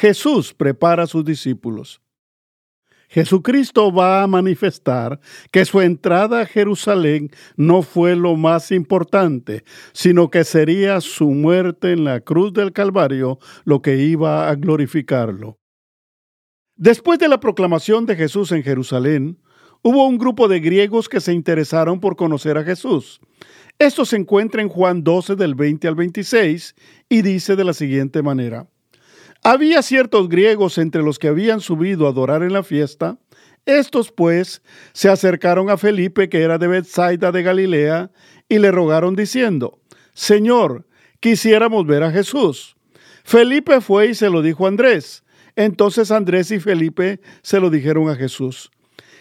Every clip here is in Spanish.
Jesús prepara a sus discípulos. Jesucristo va a manifestar que su entrada a Jerusalén no fue lo más importante, sino que sería su muerte en la cruz del Calvario lo que iba a glorificarlo. Después de la proclamación de Jesús en Jerusalén, hubo un grupo de griegos que se interesaron por conocer a Jesús. Esto se encuentra en Juan 12 del 20 al 26 y dice de la siguiente manera. Había ciertos griegos entre los que habían subido a adorar en la fiesta. Estos, pues, se acercaron a Felipe, que era de Bethsaida de Galilea, y le rogaron diciendo, Señor, quisiéramos ver a Jesús. Felipe fue y se lo dijo a Andrés. Entonces Andrés y Felipe se lo dijeron a Jesús.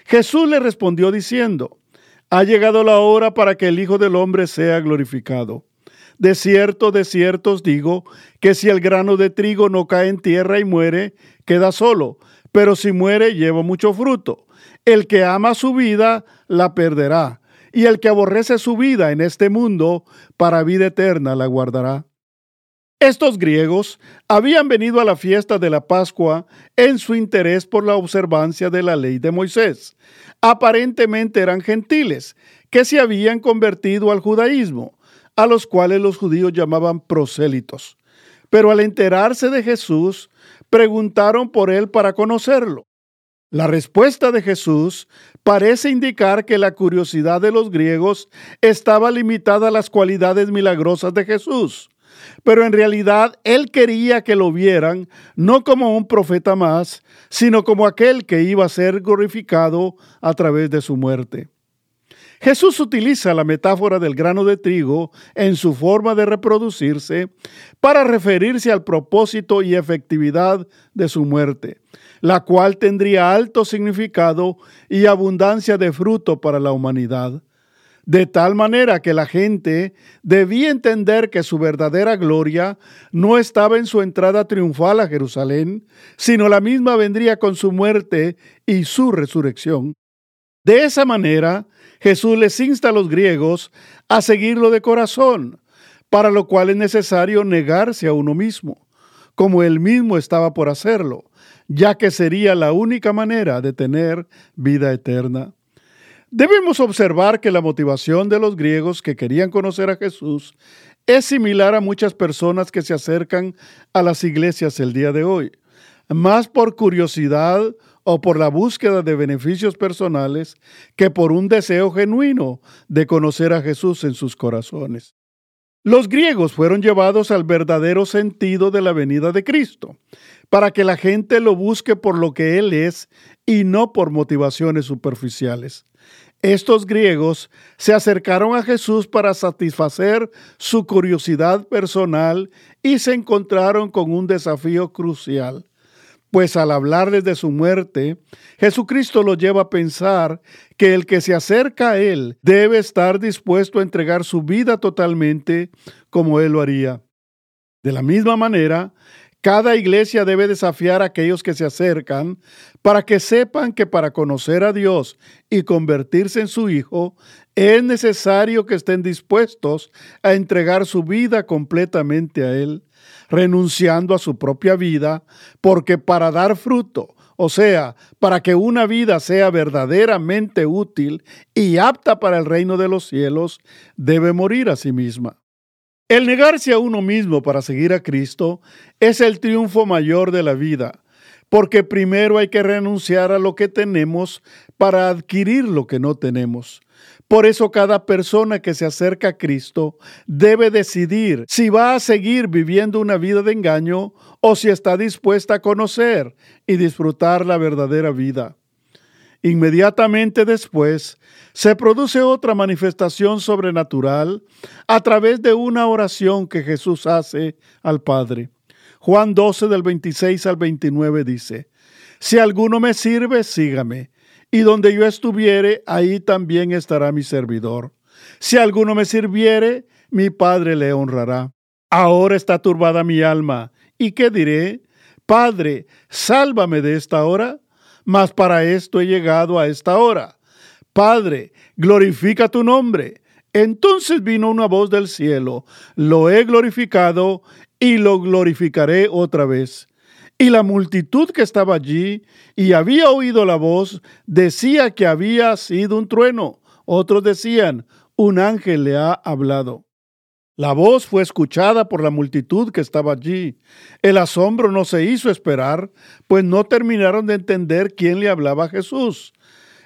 Jesús le respondió diciendo, Ha llegado la hora para que el Hijo del Hombre sea glorificado. De cierto, de cierto os digo que si el grano de trigo no cae en tierra y muere, queda solo, pero si muere lleva mucho fruto. El que ama su vida, la perderá, y el que aborrece su vida en este mundo, para vida eterna la guardará. Estos griegos habían venido a la fiesta de la Pascua en su interés por la observancia de la ley de Moisés. Aparentemente eran gentiles que se habían convertido al judaísmo a los cuales los judíos llamaban prosélitos. Pero al enterarse de Jesús, preguntaron por él para conocerlo. La respuesta de Jesús parece indicar que la curiosidad de los griegos estaba limitada a las cualidades milagrosas de Jesús, pero en realidad él quería que lo vieran no como un profeta más, sino como aquel que iba a ser glorificado a través de su muerte. Jesús utiliza la metáfora del grano de trigo en su forma de reproducirse para referirse al propósito y efectividad de su muerte, la cual tendría alto significado y abundancia de fruto para la humanidad. De tal manera que la gente debía entender que su verdadera gloria no estaba en su entrada triunfal a Jerusalén, sino la misma vendría con su muerte y su resurrección. De esa manera, Jesús les insta a los griegos a seguirlo de corazón, para lo cual es necesario negarse a uno mismo, como él mismo estaba por hacerlo, ya que sería la única manera de tener vida eterna. Debemos observar que la motivación de los griegos que querían conocer a Jesús es similar a muchas personas que se acercan a las iglesias el día de hoy, más por curiosidad o por la búsqueda de beneficios personales que por un deseo genuino de conocer a Jesús en sus corazones. Los griegos fueron llevados al verdadero sentido de la venida de Cristo, para que la gente lo busque por lo que Él es y no por motivaciones superficiales. Estos griegos se acercaron a Jesús para satisfacer su curiosidad personal y se encontraron con un desafío crucial pues al hablarles de su muerte, Jesucristo los lleva a pensar que el que se acerca a Él debe estar dispuesto a entregar su vida totalmente como Él lo haría. De la misma manera, cada iglesia debe desafiar a aquellos que se acercan para que sepan que para conocer a Dios y convertirse en su Hijo, es necesario que estén dispuestos a entregar su vida completamente a Él renunciando a su propia vida, porque para dar fruto, o sea, para que una vida sea verdaderamente útil y apta para el reino de los cielos, debe morir a sí misma. El negarse a uno mismo para seguir a Cristo es el triunfo mayor de la vida, porque primero hay que renunciar a lo que tenemos para adquirir lo que no tenemos. Por eso cada persona que se acerca a Cristo debe decidir si va a seguir viviendo una vida de engaño o si está dispuesta a conocer y disfrutar la verdadera vida. Inmediatamente después se produce otra manifestación sobrenatural a través de una oración que Jesús hace al Padre Juan 12 del 26 al 29 dice, Si alguno me sirve, sígame, y donde yo estuviere, ahí también estará mi servidor. Si alguno me sirviere, mi Padre le honrará. Ahora está turbada mi alma, ¿y qué diré? Padre, sálvame de esta hora, mas para esto he llegado a esta hora. Padre, glorifica tu nombre. Entonces vino una voz del cielo, lo he glorificado y lo glorificaré otra vez. Y la multitud que estaba allí y había oído la voz decía que había sido un trueno. Otros decían, un ángel le ha hablado. La voz fue escuchada por la multitud que estaba allí. El asombro no se hizo esperar, pues no terminaron de entender quién le hablaba a Jesús.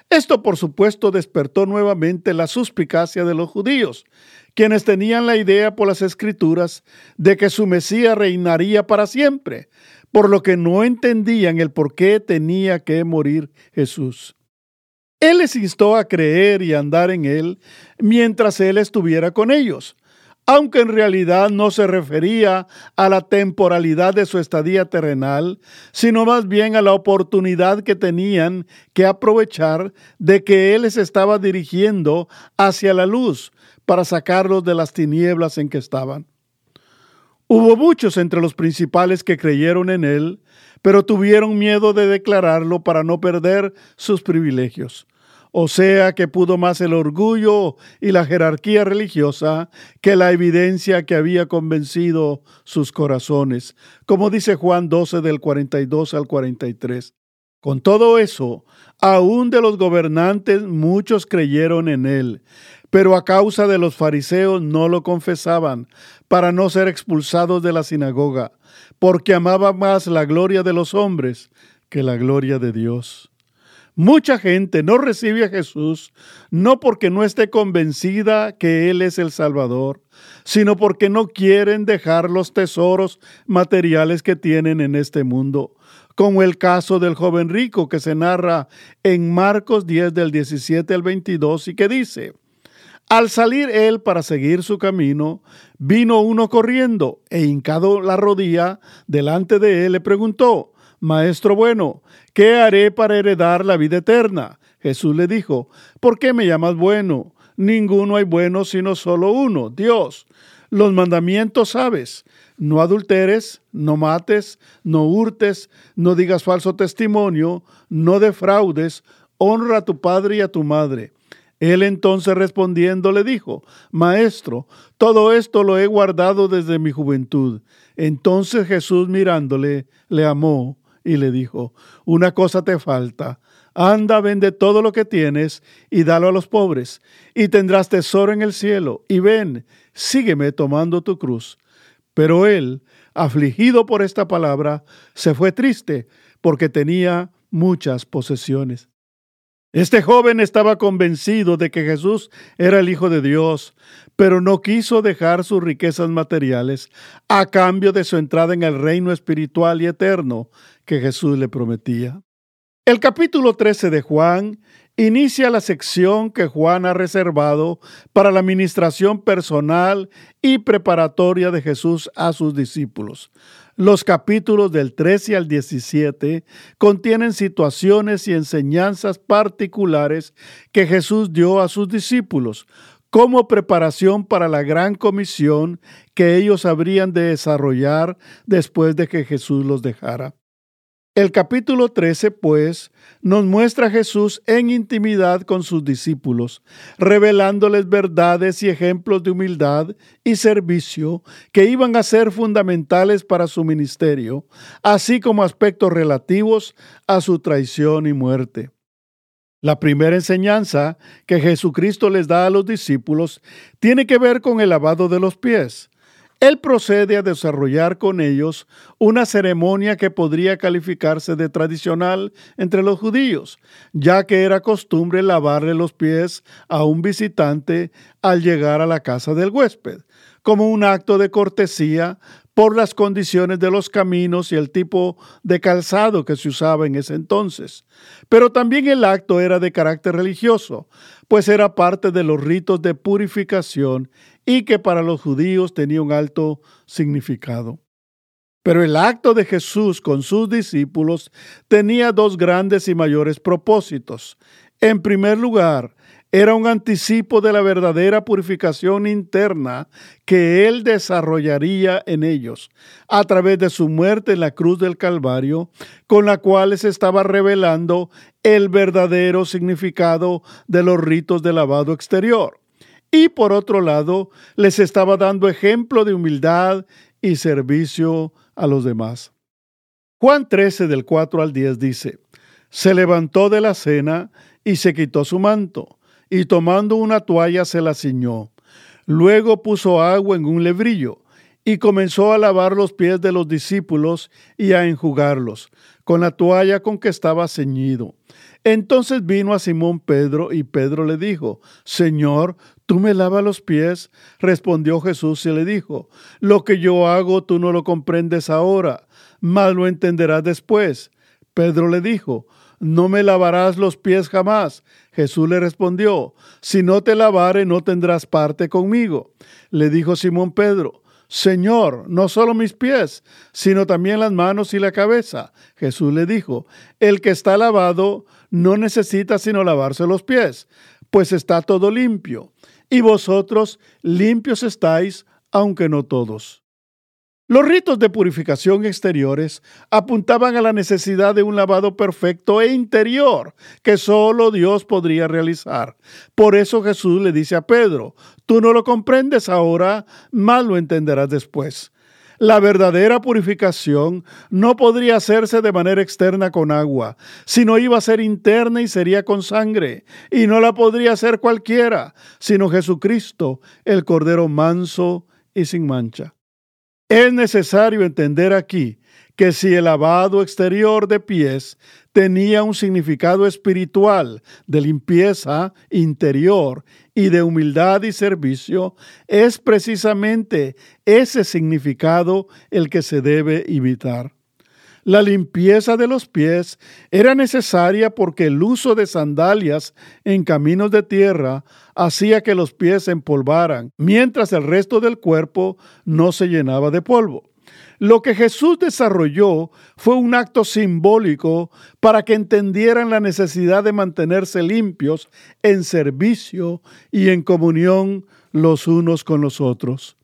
Esto, por supuesto, despertó nuevamente la suspicacia de los judíos, quienes tenían la idea por las escrituras de que su Mesías reinaría para siempre, por lo que no entendían el por qué tenía que morir Jesús. Él les instó a creer y andar en Él mientras Él estuviera con ellos aunque en realidad no se refería a la temporalidad de su estadía terrenal, sino más bien a la oportunidad que tenían que aprovechar de que Él les estaba dirigiendo hacia la luz para sacarlos de las tinieblas en que estaban. Hubo muchos entre los principales que creyeron en Él, pero tuvieron miedo de declararlo para no perder sus privilegios. O sea que pudo más el orgullo y la jerarquía religiosa que la evidencia que había convencido sus corazones, como dice Juan 12 del 42 al 43. Con todo eso, aún de los gobernantes muchos creyeron en él, pero a causa de los fariseos no lo confesaban, para no ser expulsados de la sinagoga, porque amaba más la gloria de los hombres que la gloria de Dios. Mucha gente no recibe a Jesús no porque no esté convencida que Él es el Salvador, sino porque no quieren dejar los tesoros materiales que tienen en este mundo, como el caso del joven rico que se narra en Marcos 10 del 17 al 22 y que dice, al salir él para seguir su camino, vino uno corriendo e hincado la rodilla delante de él le preguntó, Maestro bueno, ¿qué haré para heredar la vida eterna? Jesús le dijo, ¿por qué me llamas bueno? Ninguno hay bueno sino solo uno, Dios. Los mandamientos sabes, no adulteres, no mates, no hurtes, no digas falso testimonio, no defraudes, honra a tu padre y a tu madre. Él entonces respondiendo le dijo, Maestro, todo esto lo he guardado desde mi juventud. Entonces Jesús mirándole, le amó y le dijo, una cosa te falta, anda, vende todo lo que tienes y dalo a los pobres, y tendrás tesoro en el cielo, y ven, sígueme tomando tu cruz. Pero él, afligido por esta palabra, se fue triste, porque tenía muchas posesiones. Este joven estaba convencido de que Jesús era el Hijo de Dios, pero no quiso dejar sus riquezas materiales a cambio de su entrada en el reino espiritual y eterno que Jesús le prometía. El capítulo 13 de Juan inicia la sección que Juan ha reservado para la administración personal y preparatoria de Jesús a sus discípulos. Los capítulos del 13 al 17 contienen situaciones y enseñanzas particulares que Jesús dio a sus discípulos como preparación para la gran comisión que ellos habrían de desarrollar después de que Jesús los dejara. El capítulo 13, pues, nos muestra a Jesús en intimidad con sus discípulos, revelándoles verdades y ejemplos de humildad y servicio que iban a ser fundamentales para su ministerio, así como aspectos relativos a su traición y muerte. La primera enseñanza que Jesucristo les da a los discípulos tiene que ver con el lavado de los pies. Él procede a desarrollar con ellos una ceremonia que podría calificarse de tradicional entre los judíos, ya que era costumbre lavarle los pies a un visitante al llegar a la casa del huésped, como un acto de cortesía por las condiciones de los caminos y el tipo de calzado que se usaba en ese entonces. Pero también el acto era de carácter religioso, pues era parte de los ritos de purificación y que para los judíos tenía un alto significado. Pero el acto de Jesús con sus discípulos tenía dos grandes y mayores propósitos. En primer lugar, era un anticipo de la verdadera purificación interna que Él desarrollaría en ellos a través de su muerte en la cruz del Calvario, con la cual se estaba revelando el verdadero significado de los ritos de lavado exterior. Y por otro lado, les estaba dando ejemplo de humildad y servicio a los demás. Juan 13 del 4 al 10 dice, se levantó de la cena y se quitó su manto y tomando una toalla se la ciñó. Luego puso agua en un lebrillo y comenzó a lavar los pies de los discípulos y a enjugarlos con la toalla con que estaba ceñido. Entonces vino a Simón Pedro y Pedro le dijo, Señor, ¿tú me lavas los pies? Respondió Jesús y le dijo, Lo que yo hago tú no lo comprendes ahora, mas lo entenderás después. Pedro le dijo, no me lavarás los pies jamás. Jesús le respondió, si no te lavare no tendrás parte conmigo. Le dijo Simón Pedro, Señor, no solo mis pies, sino también las manos y la cabeza. Jesús le dijo, el que está lavado no necesita sino lavarse los pies, pues está todo limpio. Y vosotros limpios estáis, aunque no todos. Los ritos de purificación exteriores apuntaban a la necesidad de un lavado perfecto e interior que solo Dios podría realizar. Por eso Jesús le dice a Pedro, tú no lo comprendes ahora, más lo entenderás después. La verdadera purificación no podría hacerse de manera externa con agua, sino iba a ser interna y sería con sangre, y no la podría hacer cualquiera, sino Jesucristo, el Cordero manso y sin mancha. Es necesario entender aquí que si el lavado exterior de pies tenía un significado espiritual de limpieza interior y de humildad y servicio, es precisamente ese significado el que se debe evitar. La limpieza de los pies era necesaria porque el uso de sandalias en caminos de tierra hacía que los pies se empolvaran, mientras el resto del cuerpo no se llenaba de polvo. Lo que Jesús desarrolló fue un acto simbólico para que entendieran la necesidad de mantenerse limpios en servicio y en comunión los unos con los otros.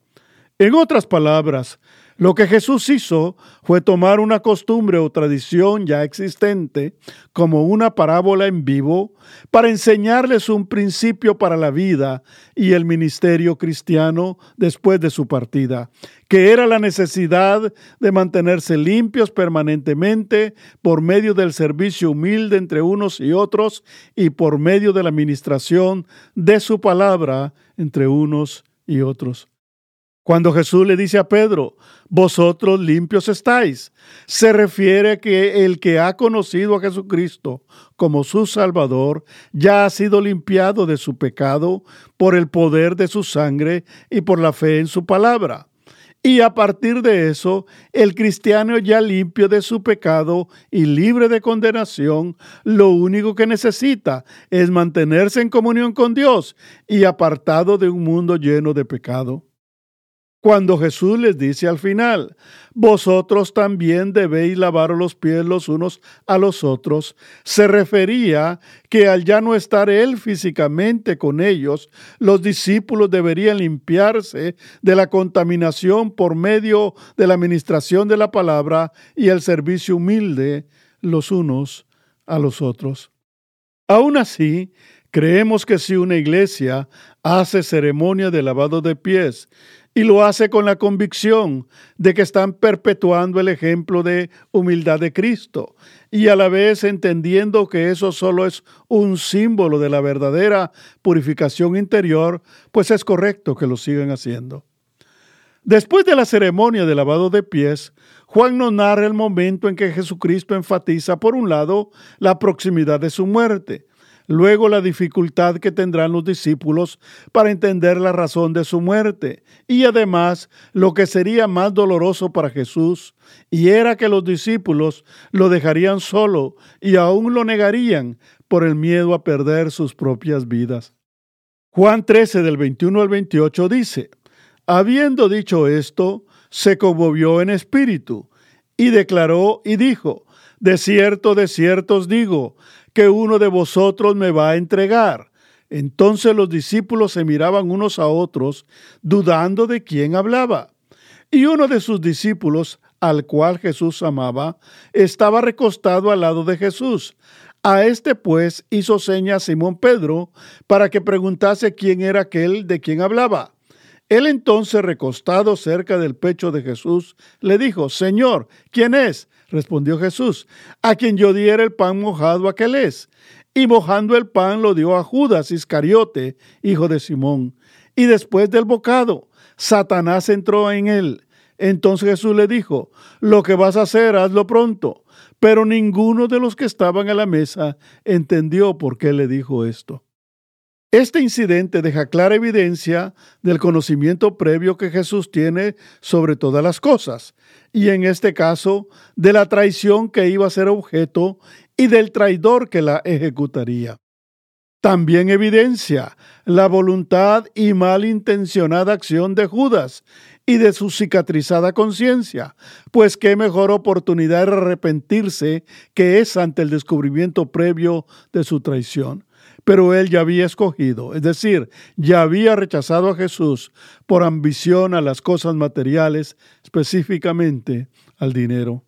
En otras palabras, lo que Jesús hizo fue tomar una costumbre o tradición ya existente como una parábola en vivo para enseñarles un principio para la vida y el ministerio cristiano después de su partida, que era la necesidad de mantenerse limpios permanentemente por medio del servicio humilde entre unos y otros y por medio de la administración de su palabra entre unos y otros. Cuando Jesús le dice a Pedro, vosotros limpios estáis, se refiere a que el que ha conocido a Jesucristo como su Salvador ya ha sido limpiado de su pecado por el poder de su sangre y por la fe en su palabra. Y a partir de eso, el cristiano ya limpio de su pecado y libre de condenación, lo único que necesita es mantenerse en comunión con Dios y apartado de un mundo lleno de pecado. Cuando Jesús les dice al final, vosotros también debéis lavar los pies los unos a los otros, se refería que al ya no estar Él físicamente con ellos, los discípulos deberían limpiarse de la contaminación por medio de la administración de la palabra y el servicio humilde los unos a los otros. Aún así, creemos que si una iglesia hace ceremonia de lavado de pies, y lo hace con la convicción de que están perpetuando el ejemplo de humildad de Cristo y a la vez entendiendo que eso solo es un símbolo de la verdadera purificación interior, pues es correcto que lo sigan haciendo. Después de la ceremonia de lavado de pies, Juan nos narra el momento en que Jesucristo enfatiza, por un lado, la proximidad de su muerte Luego la dificultad que tendrán los discípulos para entender la razón de su muerte y además lo que sería más doloroso para Jesús y era que los discípulos lo dejarían solo y aún lo negarían por el miedo a perder sus propias vidas. Juan 13 del 21 al 28 dice, Habiendo dicho esto, se conmovió en espíritu y declaró y dijo, De cierto, de cierto os digo, que uno de vosotros me va a entregar. Entonces los discípulos se miraban unos a otros, dudando de quién hablaba. Y uno de sus discípulos, al cual Jesús amaba, estaba recostado al lado de Jesús. A este pues hizo seña Simón Pedro para que preguntase quién era aquel de quien hablaba. Él entonces, recostado cerca del pecho de Jesús, le dijo, Señor, ¿quién es? Respondió Jesús, a quien yo diera el pan mojado, aquel es. Y mojando el pan lo dio a Judas Iscariote, hijo de Simón. Y después del bocado, Satanás entró en él. Entonces Jesús le dijo, lo que vas a hacer, hazlo pronto. Pero ninguno de los que estaban a la mesa entendió por qué le dijo esto. Este incidente deja clara evidencia del conocimiento previo que Jesús tiene sobre todas las cosas, y en este caso de la traición que iba a ser objeto y del traidor que la ejecutaría. También evidencia la voluntad y malintencionada acción de Judas y de su cicatrizada conciencia, pues qué mejor oportunidad de arrepentirse que es ante el descubrimiento previo de su traición pero él ya había escogido, es decir, ya había rechazado a Jesús por ambición a las cosas materiales, específicamente al dinero.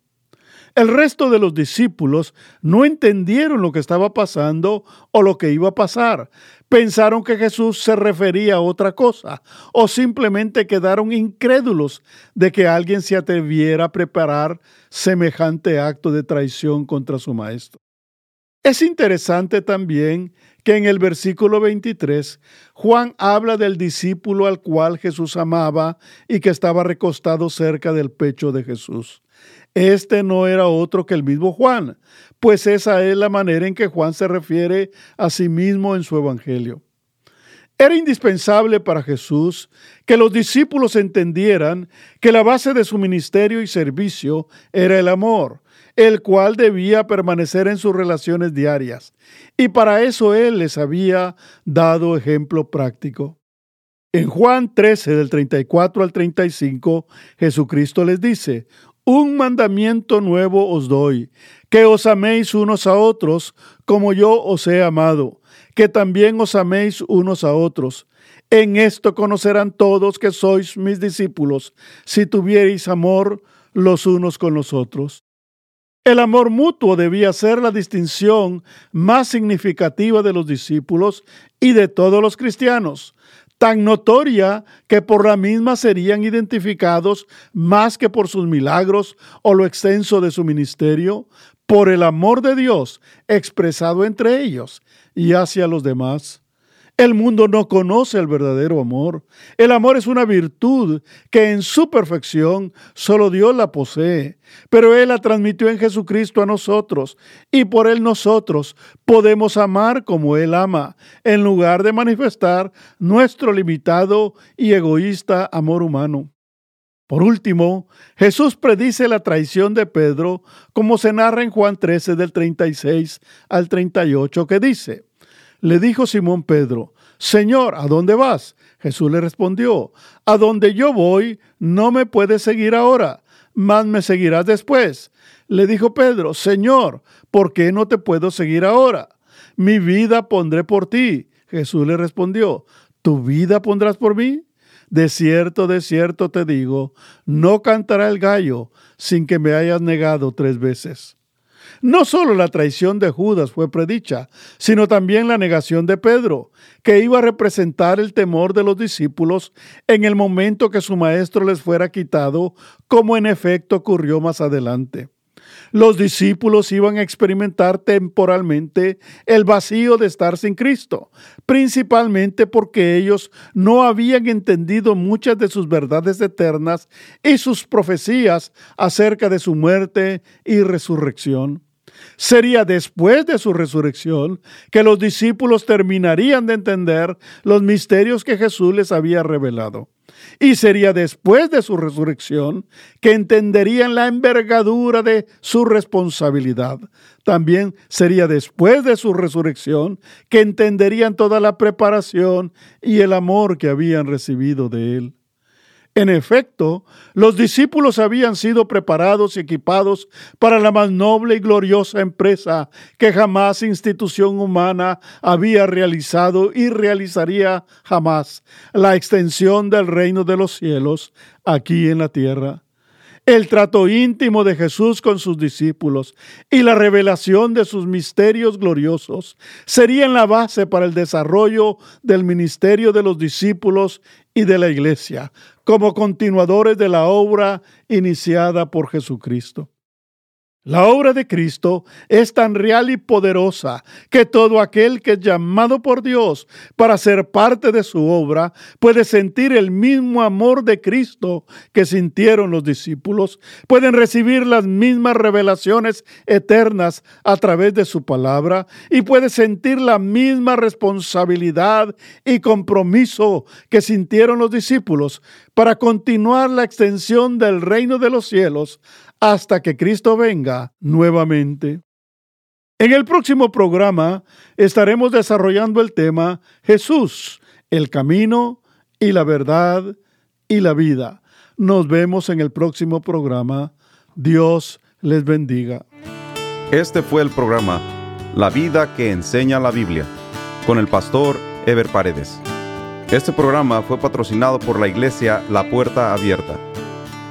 El resto de los discípulos no entendieron lo que estaba pasando o lo que iba a pasar. Pensaron que Jesús se refería a otra cosa o simplemente quedaron incrédulos de que alguien se atreviera a preparar semejante acto de traición contra su maestro. Es interesante también que en el versículo 23 Juan habla del discípulo al cual Jesús amaba y que estaba recostado cerca del pecho de Jesús. Este no era otro que el mismo Juan, pues esa es la manera en que Juan se refiere a sí mismo en su evangelio. Era indispensable para Jesús que los discípulos entendieran que la base de su ministerio y servicio era el amor, el cual debía permanecer en sus relaciones diarias, y para eso Él les había dado ejemplo práctico. En Juan 13 del 34 al 35, Jesucristo les dice, Un mandamiento nuevo os doy, que os améis unos a otros como yo os he amado, que también os améis unos a otros. En esto conocerán todos que sois mis discípulos, si tuviereis amor los unos con los otros. El amor mutuo debía ser la distinción más significativa de los discípulos y de todos los cristianos, tan notoria que por la misma serían identificados más que por sus milagros o lo extenso de su ministerio, por el amor de Dios expresado entre ellos y hacia los demás. El mundo no conoce el verdadero amor. El amor es una virtud que en su perfección solo Dios la posee, pero Él la transmitió en Jesucristo a nosotros y por Él nosotros podemos amar como Él ama, en lugar de manifestar nuestro limitado y egoísta amor humano. Por último, Jesús predice la traición de Pedro, como se narra en Juan 13 del 36 al 38, que dice, le dijo Simón Pedro, Señor, ¿a dónde vas? Jesús le respondió, A donde yo voy, no me puedes seguir ahora, mas me seguirás después. Le dijo Pedro, Señor, ¿por qué no te puedo seguir ahora? Mi vida pondré por ti. Jesús le respondió, ¿tu vida pondrás por mí? De cierto, de cierto te digo, no cantará el gallo sin que me hayas negado tres veces. No solo la traición de Judas fue predicha, sino también la negación de Pedro, que iba a representar el temor de los discípulos en el momento que su maestro les fuera quitado, como en efecto ocurrió más adelante. Los discípulos iban a experimentar temporalmente el vacío de estar sin Cristo, principalmente porque ellos no habían entendido muchas de sus verdades eternas y sus profecías acerca de su muerte y resurrección. Sería después de su resurrección que los discípulos terminarían de entender los misterios que Jesús les había revelado. Y sería después de su resurrección que entenderían la envergadura de su responsabilidad. También sería después de su resurrección que entenderían toda la preparación y el amor que habían recibido de Él. En efecto, los discípulos habían sido preparados y equipados para la más noble y gloriosa empresa que jamás institución humana había realizado y realizaría jamás, la extensión del reino de los cielos aquí en la tierra. El trato íntimo de Jesús con sus discípulos y la revelación de sus misterios gloriosos serían la base para el desarrollo del ministerio de los discípulos y de la iglesia, como continuadores de la obra iniciada por Jesucristo. La obra de Cristo es tan real y poderosa que todo aquel que es llamado por Dios para ser parte de su obra puede sentir el mismo amor de Cristo que sintieron los discípulos, pueden recibir las mismas revelaciones eternas a través de su palabra y puede sentir la misma responsabilidad y compromiso que sintieron los discípulos para continuar la extensión del reino de los cielos hasta que Cristo venga nuevamente. En el próximo programa estaremos desarrollando el tema Jesús, el camino y la verdad y la vida. Nos vemos en el próximo programa. Dios les bendiga. Este fue el programa La vida que enseña la Biblia con el pastor Ever Paredes. Este programa fue patrocinado por la iglesia La Puerta Abierta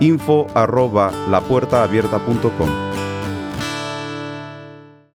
info arroba lapuertaabierta.com.